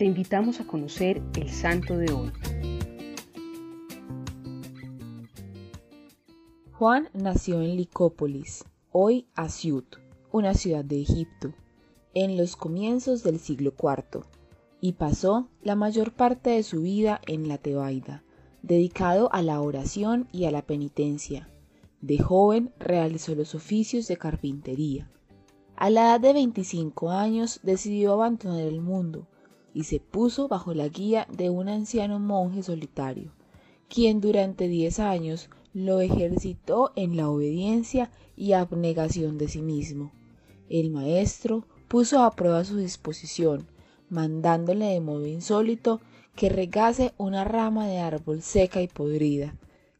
te invitamos a conocer el santo de hoy. Juan nació en Licópolis, hoy Asiut, una ciudad de Egipto, en los comienzos del siglo IV, y pasó la mayor parte de su vida en la Tebaida, dedicado a la oración y a la penitencia. De joven realizó los oficios de carpintería. A la edad de 25 años decidió abandonar el mundo y se puso bajo la guía de un anciano monje solitario, quien durante diez años lo ejercitó en la obediencia y abnegación de sí mismo. El maestro puso a prueba su disposición, mandándole de modo insólito que regase una rama de árbol seca y podrida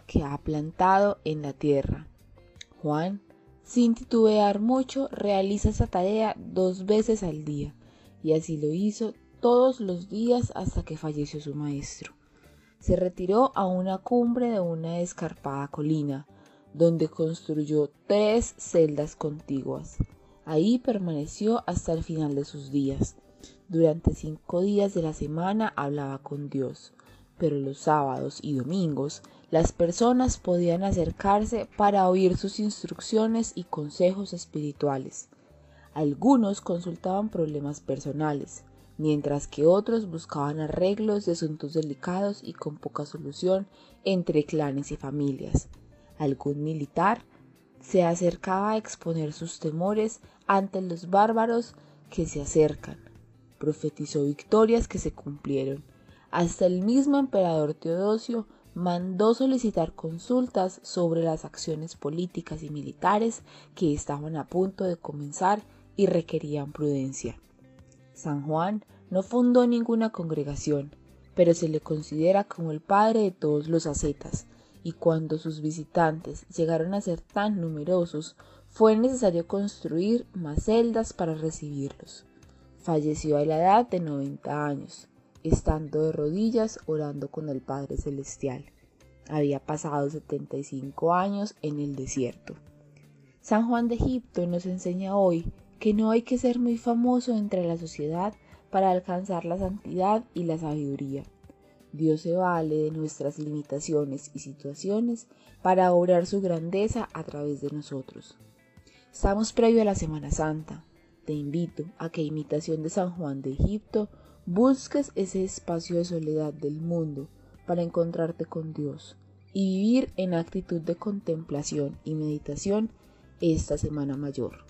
que ha plantado en la tierra. Juan, sin titubear mucho, realiza esa tarea dos veces al día, y así lo hizo todos los días hasta que falleció su maestro. Se retiró a una cumbre de una escarpada colina, donde construyó tres celdas contiguas. Ahí permaneció hasta el final de sus días. Durante cinco días de la semana hablaba con Dios, pero los sábados y domingos las personas podían acercarse para oír sus instrucciones y consejos espirituales. Algunos consultaban problemas personales, mientras que otros buscaban arreglos de asuntos delicados y con poca solución entre clanes y familias. Algún militar se acercaba a exponer sus temores ante los bárbaros que se acercan. Profetizó victorias que se cumplieron. Hasta el mismo emperador Teodosio mandó solicitar consultas sobre las acciones políticas y militares que estaban a punto de comenzar y requerían prudencia. San Juan no fundó ninguna congregación, pero se le considera como el padre de todos los ascetas, y cuando sus visitantes llegaron a ser tan numerosos, fue necesario construir más celdas para recibirlos. Falleció a la edad de 90 años, estando de rodillas orando con el Padre Celestial. Había pasado 75 años en el desierto. San Juan de Egipto nos enseña hoy que no hay que ser muy famoso entre la sociedad para alcanzar la santidad y la sabiduría. Dios se vale de nuestras limitaciones y situaciones para obrar su grandeza a través de nosotros. Estamos previo a la Semana Santa. Te invito a que, imitación de San Juan de Egipto, busques ese espacio de soledad del mundo para encontrarte con Dios y vivir en actitud de contemplación y meditación esta Semana Mayor.